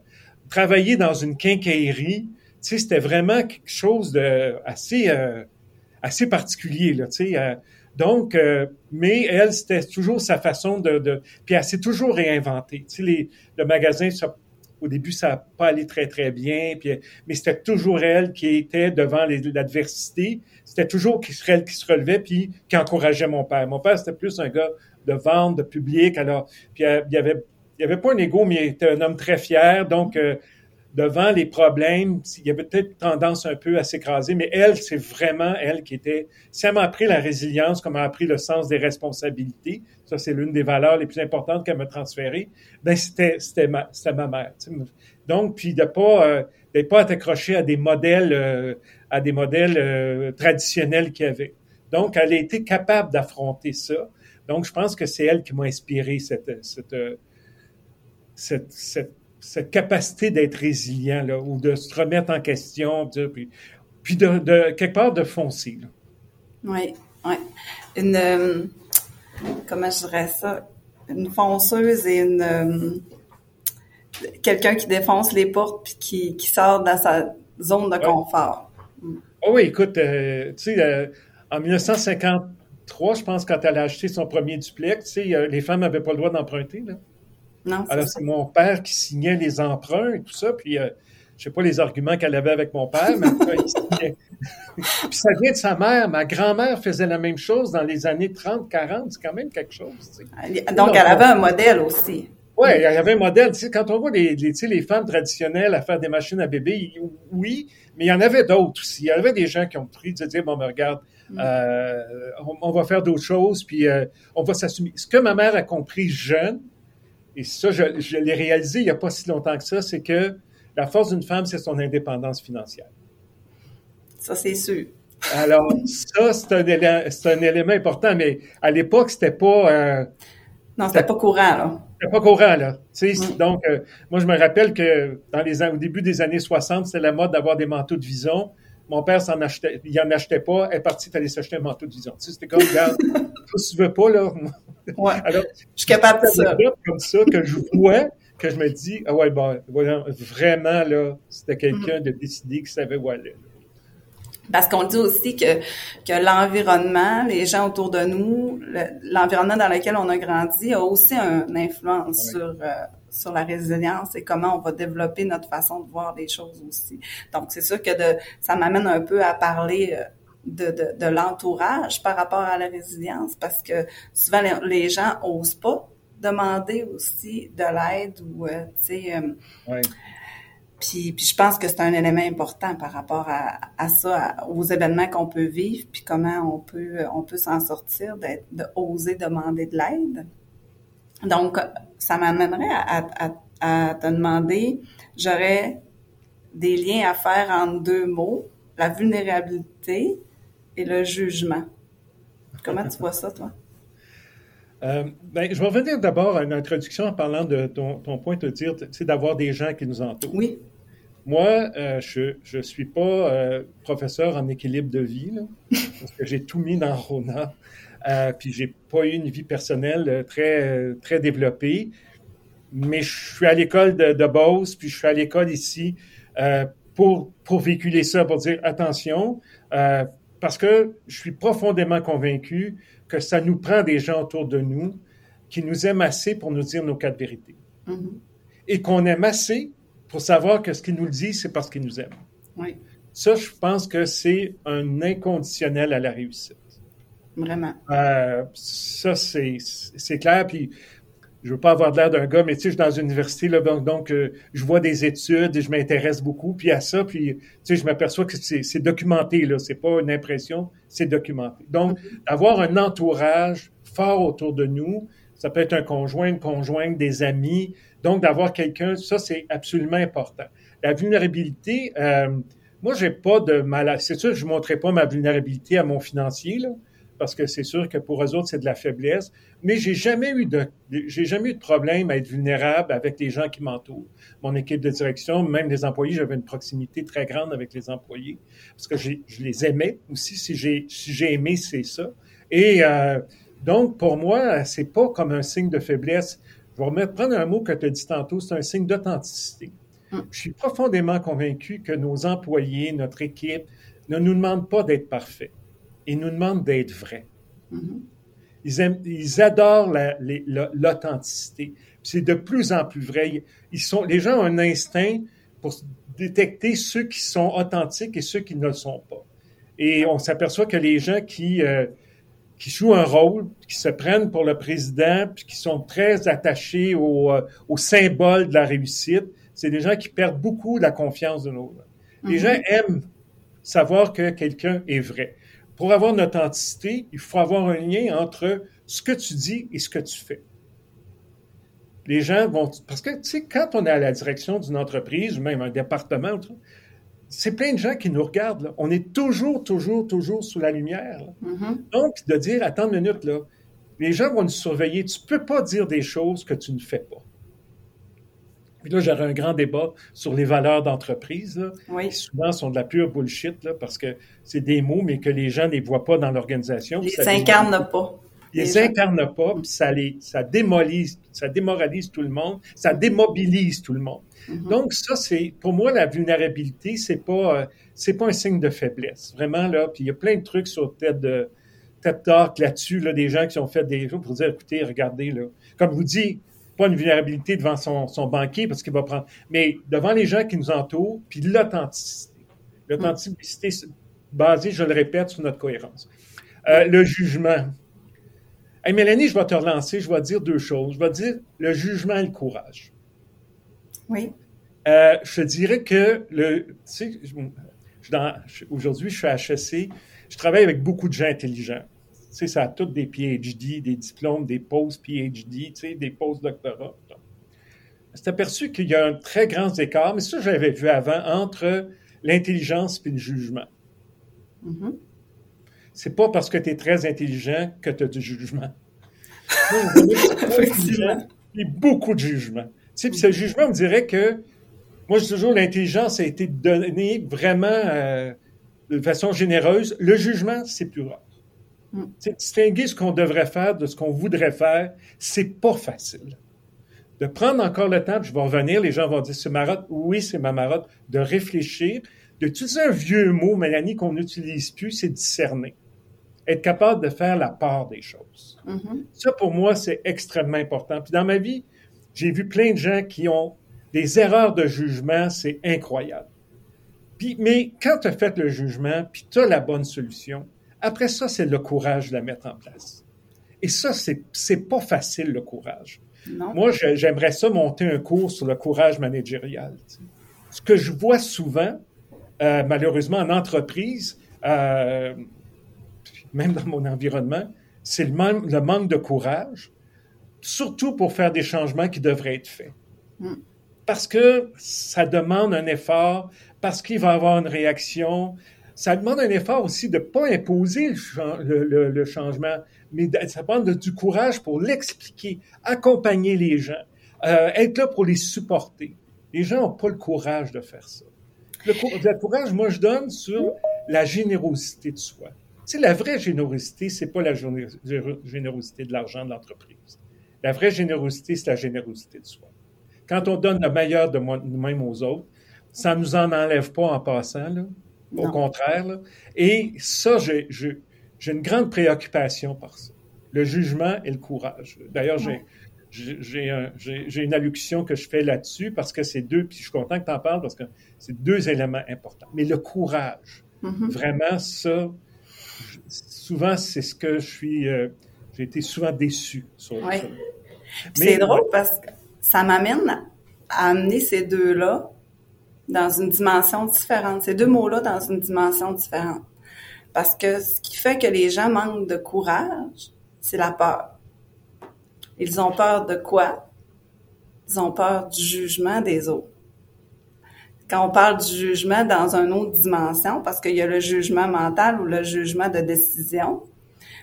travailler dans une quincaillerie, tu sais, c'était vraiment quelque chose de assez, euh, assez particulier, là, tu sais. euh, donc, euh, mais elle, c'était toujours sa façon de, de puis elle s'est toujours réinventée. Tu sais, les, le magasin, au début, ça n'a pas allé très, très bien, puis, mais c'était toujours elle qui était devant l'adversité. C'était toujours elle qui se relevait, puis qui encourageait mon père. Mon père, c'était plus un gars de vente, de public. Alors, puis euh, il y avait, il avait pas un ego, mais il était un homme très fier. Donc, euh, devant les problèmes, il y avait peut-être tendance un peu à s'écraser, mais elle, c'est vraiment elle qui était. Si elle m'a appris la résilience, comme elle m'a appris le sens des responsabilités, ça c'est l'une des valeurs les plus importantes qu'elle m'a transférées. Ben c'était c'était ma ma mère. Donc puis de pas euh, d'être pas accroché à des modèles euh, à des modèles euh, traditionnels qu'il y avait. Donc elle a été capable d'affronter ça. Donc je pense que c'est elle qui m'a inspiré cette cette euh, cette, cette capacité d'être résilient là, ou de se remettre en question, puis, puis de, quelque part de foncer. Là. Oui, oui. Une, comment je dirais ça? Une fonceuse et une, euh, quelqu'un qui défonce les portes puis qui, qui sort dans sa zone de confort. Oh oui, écoute, euh, tu sais, euh, en 1953, je pense, quand elle a acheté son premier duplex, tu sais, les femmes n'avaient pas le droit d'emprunter. Là. Non, Alors, c'est mon père qui signait les emprunts et tout ça. Puis, je sais pas les arguments qu'elle avait avec mon père, mais en tout cas, il signait. Puis, ça vient de sa mère. Ma grand-mère faisait la même chose dans les années 30, 40. C'est quand même quelque chose. tu sais. Donc, elle avait un modèle aussi. Oui, il y avait un modèle. Tu sais, quand on voit les, les, tu sais, les femmes traditionnelles à faire des machines à bébé, oui, mais il y en avait d'autres aussi. Il y avait des gens qui ont pris de dire, bon, ben, regarde, euh, on, on va faire d'autres choses, puis euh, on va s'assumer. Ce que ma mère a compris jeune, et ça, je, je l'ai réalisé il n'y a pas si longtemps que ça, c'est que la force d'une femme, c'est son indépendance financière. Ça, c'est sûr. Alors, ça, c'est un, élément, c'est un élément important, mais à l'époque, c'était pas... euh, Non, c'était pas courant, là. C'était pas courant, là. Tu sais, Mm. Donc, euh, moi, je me rappelle que dans les, au début des années 60, c'était la mode d'avoir des manteaux de vison. Mon père s'en achetait, il en achetait pas. Elle est partie, il fallait s'acheter un manteau de vison. Tu sais, c'était comme, regarde, si tu veux pas, là. Ouais. Alors, Je suis capable de c'est ça. comme ça que je vois, que je me dis, ah ouais, bon, vraiment, là, c'était quelqu'un Mm. de décidé qui savait où aller. Parce qu'on dit aussi que, que l'environnement, les gens autour de nous, le- l'environnement dans lequel on a grandi a aussi une influence sur, euh, sur la résilience et comment on va développer notre façon de voir les choses aussi. Donc, c'est sûr que de, ça m'amène un peu à parler euh, de, de, de l'entourage par rapport à la résilience parce que souvent, les, les gens osent pas demander aussi de l'aide ou, euh, tu sais... euh, puis, puis je pense que c'est un élément important par rapport à, à ça, à- aux événements qu'on peut vivre, puis comment on peut on peut s'en sortir, d'être de oser demander de l'aide. Donc, ça m'amènerait à, à, te demander, j'aurais des liens à faire entre deux mots, la vulnérabilité et le jugement. Comment tu vois ça, toi? Euh, ben, je vais revenir d'abord à une introduction en parlant de ton, ton point de dire, c'est d'avoir des gens qui nous entourent. Oui. Moi, euh, je ne suis pas euh, professeur en équilibre de vie, là, parce que j'ai tout mis dans Rona. Euh, puis j'ai pas eu une vie personnelle très, très développée. Mais je suis à l'école de, de Beauce, puis je suis à l'école ici pour, pour véhiculer ça, pour dire attention, parce que je suis profondément convaincu que ça nous prend des gens autour de nous qui nous aiment assez pour nous dire nos quatre vérités. Mhm. Et qu'on aime assez pour savoir que ce qu'ils nous le disent, c'est parce qu'ils nous aiment. Oui, Ça, je pense que c'est un inconditionnel à la réussite. vraiment. Euh, ça, c'est c'est clair. Puis, je veux pas avoir l'air d'un gars, mais tu sais, je suis dans une université, là, donc, donc euh, je vois des études et je m'intéresse beaucoup, puis à ça, puis tu sais, je m'aperçois que c'est documenté, là, c'est pas une impression, c'est documenté. Donc, avoir un entourage fort autour de nous, ça peut être un conjoint, une conjointe, des amis, donc d'avoir quelqu'un, ça, c'est absolument important. La vulnérabilité, euh, moi, j'ai pas de mal. C'est sûr je ne montrerai pas ma vulnérabilité à mon financier, là, parce que c'est sûr que pour eux autres, c'est de la faiblesse. Mais j'ai jamais eu de, j'ai jamais eu de problème à être vulnérable avec les gens qui m'entourent. Mon équipe de direction, même les employés, j'avais une proximité très grande avec les employés parce que je les aimais aussi. Si j'ai, si j'ai aimé, c'est ça. Et euh, donc, pour moi, c'est pas comme un signe de faiblesse. Je vais remettre, prendre un mot que tu as dit tantôt, c'est un signe d'authenticité. Je suis profondément convaincu que nos employés, notre équipe, ne nous demandent pas d'être parfaits. Ils nous demandent d'être vrais. Mhm. Ils, aiment- ils adorent la- l'authenticité. C'est de plus en plus vrai. Ils sont, les gens ont un instinct pour détecter ceux qui sont authentiques et ceux qui ne le sont pas. Et on s'aperçoit que les gens qui, euh, qui jouent un rôle, qui se prennent pour le président, puis qui sont très attachés au, euh, au symbole de la réussite, c'est des gens qui perdent beaucoup la confiance de nos. Les Mhm. gens aiment savoir que quelqu'un est vrai. Pour avoir une authenticité, il faut avoir un lien entre ce que tu dis et ce que tu fais. Les gens vont... Parce que, tu sais, quand on est à la direction d'une entreprise ou même un département, c'est plein de gens qui nous regardent. là. On est toujours, toujours, toujours sous la lumière. Mhm. Donc, de dire, attends une minute, là, les gens vont nous surveiller. Tu peux pas dire des choses que tu ne fais pas. Puis là, j'aurais un grand débat sur les valeurs d'entreprise, Oui. qui souvent sont de la pure bullshit, là, parce que c'est des mots, mais que les gens ne les voient pas dans l'organisation. Les Ça les- incarne pas. Ils les les gens. incarnent pas, puis ça les, ça démolise, ça démoralise tout le monde, ça démobilise tout le monde. Mhm. Donc ça, c'est pour moi la vulnérabilité, c'est pas, euh, pas un signe de faiblesse, vraiment là. Puis il y a plein de trucs sur TED, de TED Talk là-dessus, là, des gens qui ont fait des choses pour dire, écoutez, regardez là, comme vous dites, pas une vulnérabilité devant son, son banquier parce qu'il va prendre, mais devant les gens qui nous entourent, puis l'authenticité, l'authenticité basée, je le répète, sur notre cohérence. Euh, le jugement. Hey, Mélanie, je vais te relancer, je vais te dire deux choses. Je vais te dire le jugement et le courage. Oui. Euh, je te dirais que le, tu sais, aujourd'hui, je suis à HEC, je travaille avec beaucoup de gens intelligents. Sais, ça a tous des PhD, des diplômes, des post-PhD, tu sais, des post-doctorats. C'est aperçu qu'il y a un très grand écart, mais ça, j'avais vu avant, entre l'intelligence et le jugement. Mhm. C'est pas parce que tu es très intelligent que tu as du jugement. Il y a beaucoup de jugement. Tu sais, ce jugement, on me dirait que, moi, je dis toujours, l'intelligence a été donnée vraiment euh, de façon généreuse. Le jugement, c'est plus rare. Mm. Distinguer ce qu'on devrait faire de ce qu'on voudrait faire, c'est pas facile. De prendre encore le temps, puis je vais revenir, les gens vont dire, c'est marotte. Oui, c'est ma marotte. De réfléchir, d'utiliser un vieux mot, Mélanie, qu'on n'utilise plus, c'est discerner. Être capable de faire la part des choses. Mhm. Ça, pour moi, c'est extrêmement important. Puis dans ma vie, j'ai vu plein de gens qui ont des erreurs de jugement, c'est incroyable. Puis, mais quand tu as fait le jugement, puis tu as la bonne solution, après ça, c'est le courage de la mettre en place. Et ça, c'est, pas facile, le courage. Non. Moi, j'aimerais ça monter un cours sur le courage managérial. tu sais. Ce que je vois souvent, euh, malheureusement, en entreprise, euh, même dans mon environnement, c'est le, man- le manque de courage, surtout pour faire des changements qui devraient être faits. Mm. Parce que ça demande un effort, parce qu'il va y avoir une réaction. Ça demande un effort aussi de ne pas imposer le, changement, mais ça demande du courage pour l'expliquer, accompagner les gens, euh, être là pour les supporter. Les gens n'ont pas le courage de faire ça. Le, courage, moi, je donne sur la générosité de soi. Sais, la vraie générosité, c'est pas la générosité de l'argent de l'entreprise. La vraie générosité, c'est la générosité de soi. Quand on donne le meilleur de nous-mêmes aux autres, ça ne nous en enlève pas en passant, là. Au contraire. Là. Et ça, j'ai une grande préoccupation par ça. Le jugement et le courage. D'ailleurs, j'ai j'ai une allocution que je fais là-dessus parce que c'est deux, puis je suis content que tu en parles parce que c'est deux éléments importants. Mais le courage, mm-hmm. vraiment, ça, souvent, c'est ce que je suis. Euh, j'ai été souvent déçu sur oui. C'est drôle parce que ça m'amène à amener ces deux-là dans une dimension différente, ces deux mots-là dans une dimension différente. Parce que ce qui fait que les gens manquent de courage, c'est la peur. Ils ont peur de quoi? Ils ont peur du jugement des autres. Quand on parle du jugement dans une autre dimension, parce qu'il y a le jugement mental ou le jugement de décision,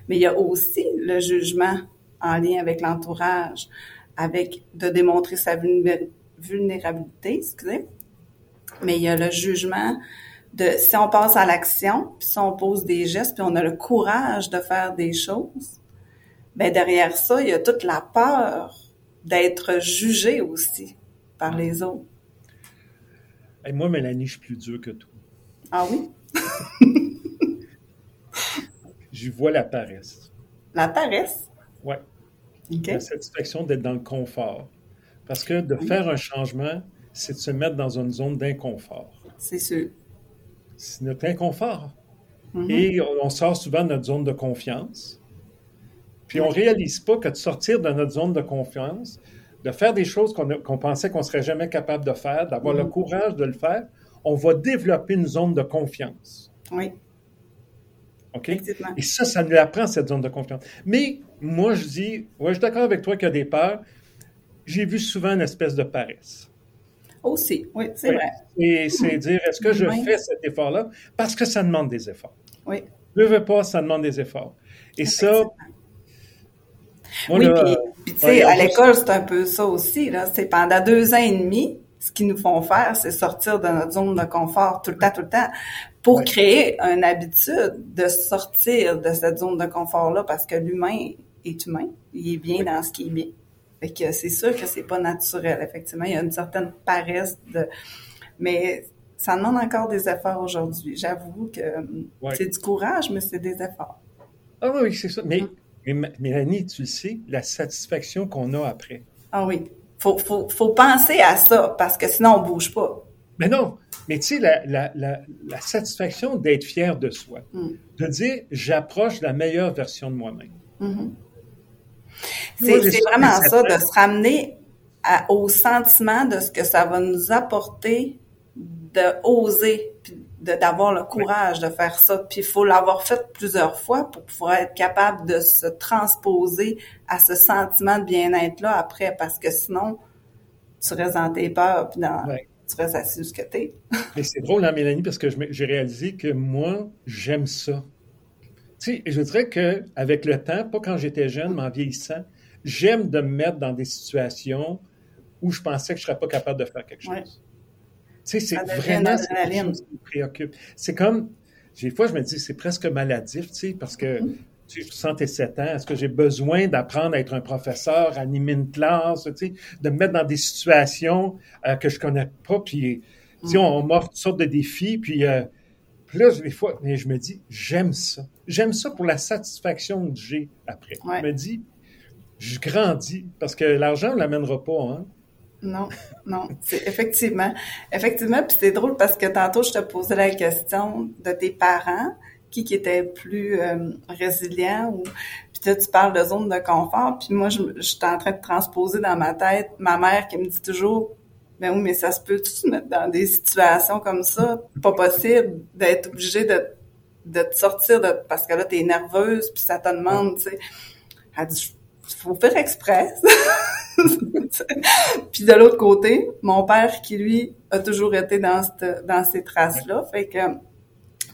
mais il y a aussi le jugement en lien avec l'entourage, avec de démontrer sa vulnérabilité, excusez. Mais il y a le jugement de si on passe à l'action, puis si on pose des gestes, puis on a le courage de faire des choses, ben derrière ça, il y a toute la peur d'être jugé aussi par les autres. Et moi, Mélanie, je suis plus dur que toi. Ah oui? je vois la paresse. La paresse? Oui. La satisfaction d'être dans le confort. Parce que de faire un changement, c'est de se mettre dans une zone d'inconfort. C'est sûr. C'est notre inconfort. Mm-hmm. Et on sort souvent de notre zone de confiance. Puis on réalise pas que de sortir de notre zone de confiance, de faire des choses qu'on pensait qu'on serait jamais capable de faire, d'avoir le mm-hmm. courage de le faire, on va développer une zone de confiance. Oui. OK? Et ça, ça nous apprend cette zone de confiance. Mais moi, je dis, ouais, je suis d'accord avec toi qu'il y a des peurs. J'ai vu souvent une espèce de paresse. Aussi, oui, c'est vrai. Et c'est dire, est-ce que je fais cet effort-là? Parce que ça demande des efforts. Oui. Ne veux pas, ça demande des efforts. Et ça, oui, puis, tu sais, à l'école, c'est un peu ça aussi. Là. C'est pendant deux ans et demi, ce qu'ils nous font faire, c'est sortir de notre zone de confort tout le temps, tout le temps, pour créer une habitude de sortir de cette zone de confort-là, parce que l'humain est humain, il est bien dans ce qu'il est bien. Fait que c'est sûr que c'est pas naturel. Effectivement, il y a une certaine paresse de, mais ça demande encore des efforts aujourd'hui. J'avoue que c'est du courage, mais c'est des efforts. Ah oui, c'est ça. Mais hum. Mais Mélanie, tu le sais, la satisfaction qu'on a après. Ah oui. Faut, faut, faut penser à ça parce que sinon on bouge pas. Mais non, mais tu sais, la, la, la, satisfaction d'être fier de soi, hmm. de dire j'approche la meilleure version de moi-même. Mm-hmm. C'est vraiment ça, de se ramener au sentiment de ce que ça va nous apporter de oser, d'avoir le courage de faire ça. Puis il faut l'avoir fait plusieurs fois pour pouvoir être capable de se transposer à ce sentiment de bien-être là après, parce que sinon, tu restes dans tes peurs, puis dans, tu restes assis ce que t'es. Mais c'est drôle, hein, Mélanie, parce que j'ai réalisé que moi, j'aime ça. Tu sais, je dirais qu'avec le temps, pas quand j'étais jeune, mais en vieillissant, j'aime de me mettre dans des situations où je pensais que je serais pas capable de faire quelque chose. Tu sais, c'est vraiment chose qui me préoccupe. C'est comme, des fois, je me dis, c'est presque maladif, tu sais, parce que mm-hmm. tu sais, 67 ans, est-ce que j'ai besoin d'apprendre à être un professeur, à animer une classe, tu sais, de me mettre dans des situations euh, que je connais pas, puis, mm. on, m'offre toutes sortes de défis, puis, euh, puis là, des fois, mais je me dis, j'aime ça. J'aime ça pour la satisfaction que j'ai après. Je me dis, je grandis, parce que l'argent ne l'amènera pas, hein. Non, non, c'est effectivement. Effectivement, puis c'est drôle parce que tantôt, je te posais la question de tes parents, qui qui était plus euh, résilient ou puis là, tu parles de zone de confort, puis moi, je, suis en train de transposer dans ma tête ma mère qui me dit toujours ben oui, mais ça se peut tu te mettre dans des situations comme ça, pas possible d'être obligé de, de te sortir de parce que là, tu es nerveuse, puis ça te demande, tu sais. Elle dit faut faire exprès. puis de l'autre côté, mon père qui lui a toujours été dans cette, dans ces traces-là, fait que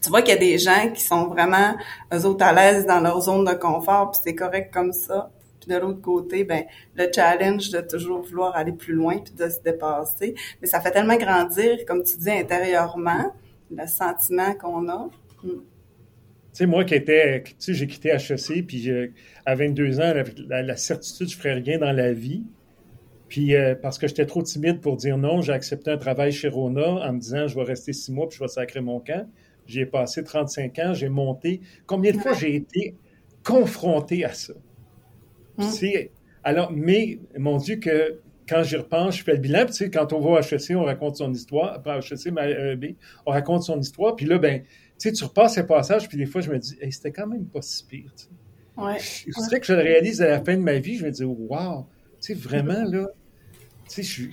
tu vois qu'il y a des gens qui sont vraiment, eux autres, à l'aise dans leur zone de confort, puis c'est correct comme ça. Puis de l'autre côté, ben le challenge de toujours vouloir aller plus loin puis de se dépasser. Mais ça fait tellement grandir, comme tu dis, intérieurement, le sentiment qu'on a. Hmm. Tu sais, moi qui étais, tu sais, j'ai quitté HEC, puis à 22 ans, la, la, certitude, je ferais rien dans la vie. Puis euh, parce que j'étais trop timide pour dire non, j'ai accepté un travail chez Rona en me disant je vais rester six mois puis je vais sacrer mon camp. J'ai passé 35 ans, j'ai monté. Combien de fois j'ai été confronté à ça? Hum. Alors, mais mon Dieu, que quand j'y repense, je fais le bilan. Puis, tu sais, quand on va à HEC, on raconte son histoire. Après HEC, mais EB, on raconte son histoire. Puis là, ben, sais, tu repasses ces passages, puis des fois, je me dis, hey, c'était quand même pas si pire. Tu sais. ouais. C'est vrai que je le réalise à la fin de ma vie, je me dis, wow, tu sais, vraiment, là, tu sais, je,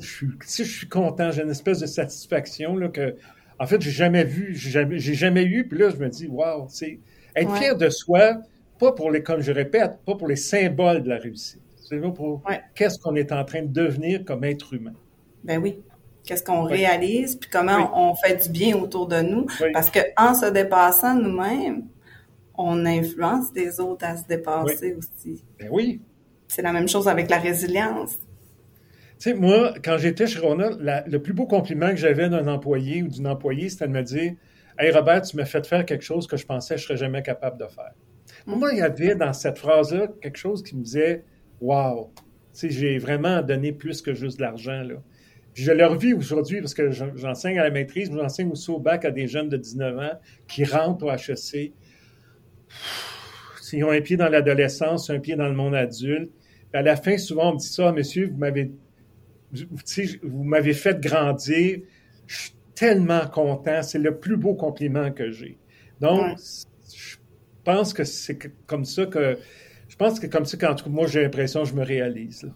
je, je, suis content, j'ai une espèce de satisfaction, là, que, en fait, j'ai jamais vu, j'ai jamais, jamais, eu, puis là, je me dis, wow, tu sais, être fier de soi, pas pour les, comme je répète, pas pour les symboles de la réussite. C'est pour qu'est-ce qu'on est en train de devenir comme être humain. Ben oui. Qu'est-ce qu'on réalise, puis comment on fait du bien autour de nous. Parce que en se dépassant nous-mêmes, on influence des autres à se dépasser aussi. Ben oui. C'est la même chose avec la résilience. Tu sais, moi, quand j'étais chez Rona, le plus beau compliment que j'avais d'un employé ou d'une employée, c'était de me dire Hey Robert, tu m'as fait faire quelque chose que je pensais que je serais jamais capable de faire. Moi, il y avait dans cette phrase-là quelque chose qui me disait Wow, tu sais, j'ai vraiment donné plus que juste de l'argent. Là. Je le revis aujourd'hui parce que j'enseigne à la maîtrise, mais j'enseigne aussi au bac à des jeunes de 19 ans qui rentrent au HEC. Ils ont un pied dans l'adolescence, un pied dans le monde adulte. à la fin, souvent, on me dit ça, monsieur, vous m'avez vous m'avez fait grandir. Je suis tellement content. C'est le plus beau compliment que j'ai. Donc, je pense que c'est comme ça que. Je pense que comme ça, quand moi, j'ai l'impression que je me réalise.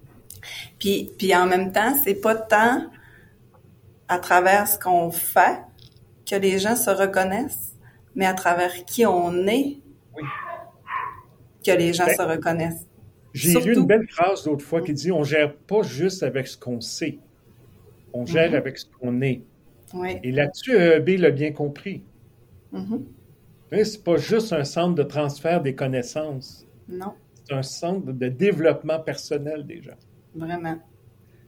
Puis, puis en même temps, c'est pas tant à travers ce qu'on fait que les gens se reconnaissent, mais à travers qui on est que les gens ben, se reconnaissent. J'ai lu une belle phrase l'autre fois qui dit on gère pas juste avec ce qu'on sait, on gère mm-hmm. avec ce qu'on est. Et là-dessus, EEB l'a bien compris. Mm C'est pas juste un centre de transfert des connaissances. Non. C'est un centre de développement personnel des gens. Vraiment.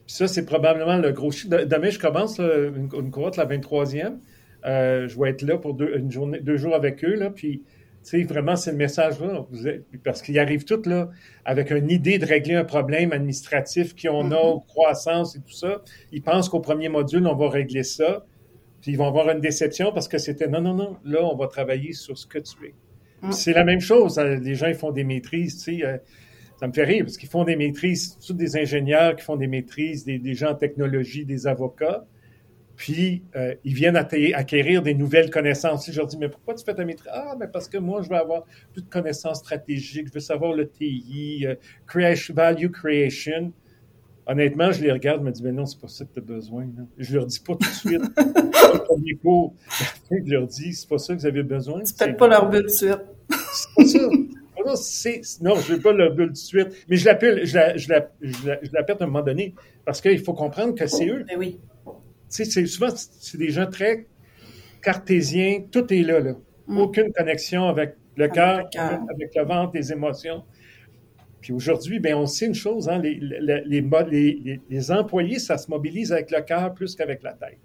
Puis ça, c'est probablement le gros chiffre. Demain, je commence une, une cohorte, la 23e. Euh, je vais être là pour deux, une journée, deux jours avec eux. Là, puis sais, vraiment, c'est le message-là. Parce qu'ils arrivent tous là avec une idée de régler un problème administratif qu'on a, mm-hmm. croissance et tout ça. Ils pensent qu'au premier module, on va régler ça. Puis ils vont avoir une déception parce que c'était non, non, non, là, on va travailler sur ce que tu es. Mm. C'est la même chose. Hein, les gens, ils font des maîtrises, tu sais. Ça me fait rire parce qu'ils font des maîtrises, tous des ingénieurs qui font des maîtrises, des, des gens en technologie, des avocats puis euh, ils viennent acquérir des nouvelles connaissances. je leur dis, mais pourquoi tu fais ta maîtrise? Ah, mais parce que moi, je veux avoir plus de connaissances stratégiques, je veux savoir le TI, euh, creation, value creation. Honnêtement, je les regarde, je me dis, mais non, c'est pas ça que tu as besoin. Je leur dis pas tout de suite. premier cours, je leur dis, c'est pas ça que vous avez besoin. C'est peut-être pas leur but de suite. c'est pas ça. Non, je veux pas leur but de suite. Mais je l'appelle, je la, je la, je à un moment donné parce qu'il faut comprendre que c'est eux. Ben oui c'est souvent, c'est des gens très cartésiens. Tout est là, là. Mm. Aucune connexion avec le cœur, avec le ventre, les émotions. Puis aujourd'hui, ben on sait une chose, hein, les, les, les, employés, ça se mobilise avec le cœur plus qu'avec la tête.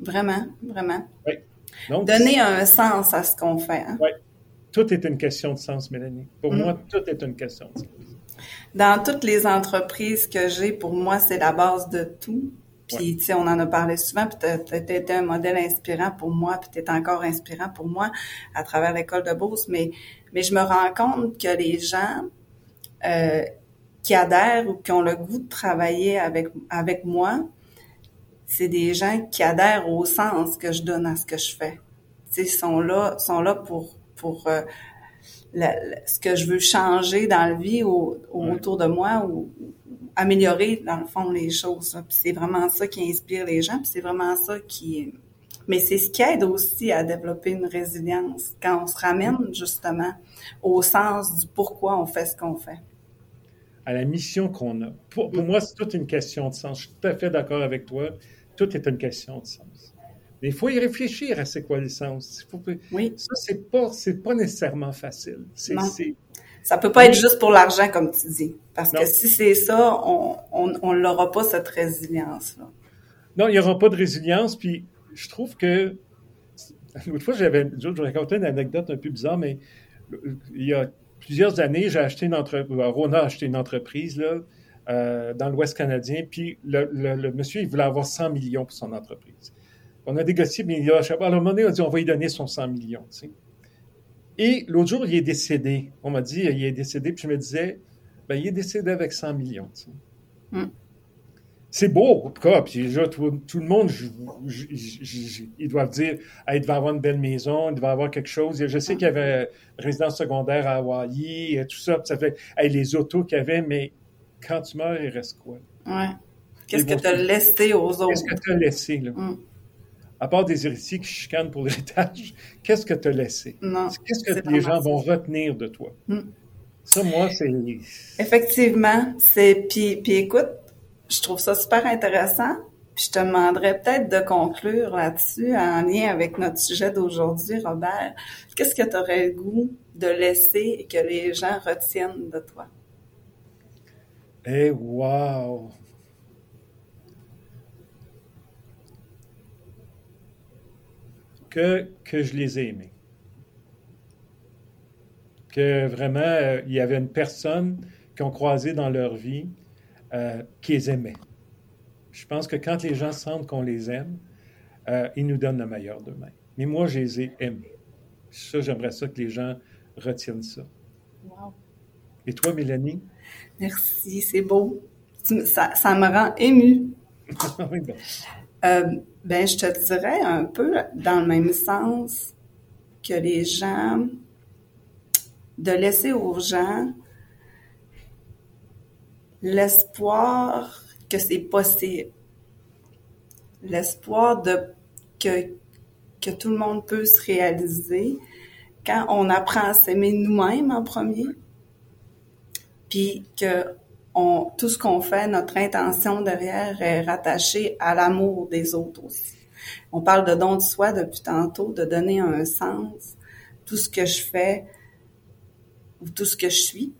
Vraiment, vraiment. Oui. Donner un sens à ce qu'on fait. Hein? Oui. Tout est une question de sens, Mélanie. Pour mm. moi, tout est une question de sens. Dans toutes les entreprises que j'ai, pour moi, c'est la base de tout. Puis, tu sais, on en a parlé souvent, puis tu été un modèle inspirant pour moi, puis tu es encore inspirant pour moi à travers l'école de Beauce, mais, mais je me rends compte que les gens euh, qui adhèrent ou qui ont le goût de travailler avec, avec moi, c'est des gens qui adhèrent au sens que je donne à ce que je fais. Tu sais, sont là, sont là pour, pour euh, ce que je veux changer dans la vie ou, autour de moi ou, améliorer, dans le fond, les choses. Puis c'est vraiment ça qui inspire les gens, puis c'est vraiment ça qui... Mais c'est ce qui aide aussi à développer une résilience, quand on se ramène justement au sens du pourquoi on fait ce qu'on fait. À la mission qu'on a. Pour, moi, c'est toute une question de sens. Je suis tout à fait d'accord avec toi. Tout est une question de sens. Mais il faut y réfléchir à c'est quoi le sens. Faut... Oui. Ça, c'est pas, c'est pas nécessairement facile. C'est, Non. c'est- Ça peut pas être juste pour l'argent, comme tu dis. Parce Non. que si c'est ça, on on, on l'aura pas, cette résilience-là. Non, il n'y aura pas de résilience. Puis je trouve que l'autre fois, j'avais, je raconter une anecdote un peu bizarre, mais il y a plusieurs années, j'ai acheté une entreprise, Rona a acheté une entreprise là, euh, dans l'Ouest canadien. Puis le, le- le monsieur, il voulait avoir 100 millions pour son entreprise. On a négocié, mais il a, à un moment donné, on a dit on va lui donner son 100 millions. tu sais. Et l'autre jour, il est décédé. On m'a dit il est décédé, puis je me disais ben, il est décédé avec 100 millions. tu sais. Hmm. C'est beau, en tout cas. Puis déjà, tout, tout le monde, je- je- ils doivent dire Hey, il devait avoir une belle maison, il devait avoir quelque chose. Je sais qu'il y avait une résidence secondaire à Hawaï, et tout ça. Puis ça fait hey, les autos qu'il y avait, mais quand tu meurs, il reste quoi? Ouais. Qu'est-ce que tu as laissé aux autres? Qu'est-ce que tu as laissé, là? Mm. À part des héritiers qui chicanent pour l'héritage, qu'est-ce que tu as laissé? Non. Qu'est-ce que les gens vont retenir de toi? Mm. Ça, moi, c'est. Effectivement, c'est puis puis écoute, je trouve ça super intéressant. Puis je te demanderais peut-être de conclure là-dessus en lien avec notre sujet d'aujourd'hui, Robert. Qu'est-ce que tu aurais le goût de laisser et que les gens retiennent de toi? Eh, wow! Que, que je les ai aimés. Que vraiment, euh, il y avait une personne qu'ils ont croisé dans leur vie euh, qui les aimait. Je pense que quand les gens sentent qu'on les aime, euh, ils nous donnent le meilleur d'eux-mêmes. Mais moi, je les ai aimés. Ça, j'aimerais ça que les gens retiennent ça. Wow. Et toi, Mélanie? Merci, c'est beau. Ça, ça me rend émue. Oui, bon. Euh, ben, je te dirais un peu dans le même sens que les gens, de laisser aux gens l'espoir que c'est possible, l'espoir de que que tout le monde peut se réaliser quand on apprend à s'aimer nous-mêmes en premier, puis que on, tout ce qu'on fait, notre intention derrière est rattachée à l'amour des autres aussi. On parle de don de soi depuis tantôt, de donner un sens. Tout ce que je fais ou tout ce que je suis,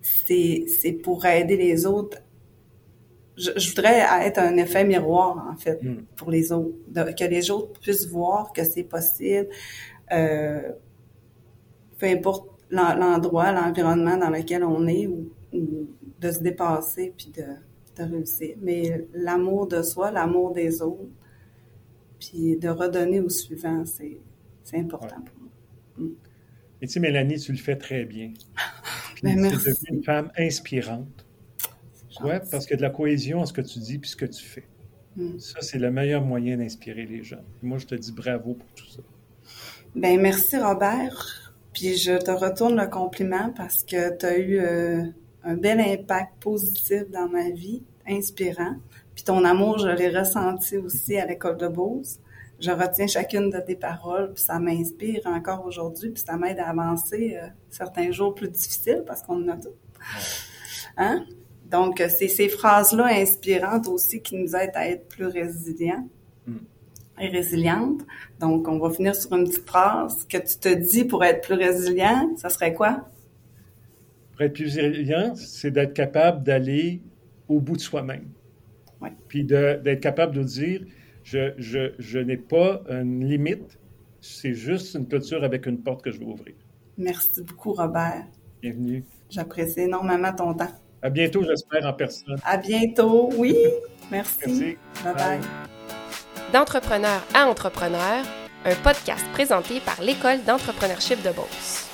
c'est, c'est pour aider les autres. Je, je voudrais être un effet miroir, en fait, Mm. pour les autres. De- que les autres puissent voir que c'est possible. Euh, peu importe l'en- l'endroit, l'environnement dans lequel on est, ou, ou de se dépasser puis de, de réussir. Mais l'amour de soi, l'amour des autres, puis de redonner au suivant, c'est c'est important pour moi. Et tu sais, Mélanie, tu le fais très bien. Puis Ben, tu es merci. une femme inspirante. Ouais, parce qu'il y a de la cohésion ce que tu dis puis ce que tu fais. Mm. Ça, c'est le meilleur moyen d'inspirer les gens. Moi, je te dis bravo pour tout ça. Ben merci Robert. Puis je te retourne le compliment parce que tu as eu euh, un bel impact positif dans ma vie, inspirant. Puis ton amour, je l'ai ressenti aussi à l'école de Beauce. Je retiens chacune de tes paroles, puis ça m'inspire encore aujourd'hui, puis ça m'aide à avancer euh, certains jours plus difficiles parce qu'on en a tout. Hein? Donc, euh, c'est ces phrases-là inspirantes aussi qui nous aident à être plus résilients Mm. et résilientes. Donc, on va finir sur une petite phrase que tu te dis pour être plus résilient. Ça serait quoi? Pour être plus résilient, c'est d'être capable d'aller au bout de soi-même. Ouais. Puis de- d'être capable de dire, je, je, je n'ai pas une limite, c'est juste une clôture avec une porte que je vais ouvrir. Merci beaucoup, Robert. Bienvenue. J'apprécie énormément ton temps. À bientôt, j'espère, en personne. À bientôt. Oui. Merci. Merci. Bye bye. D'entrepreneur à entrepreneur, un podcast présenté par l'École d'entrepreneurship de Beauce.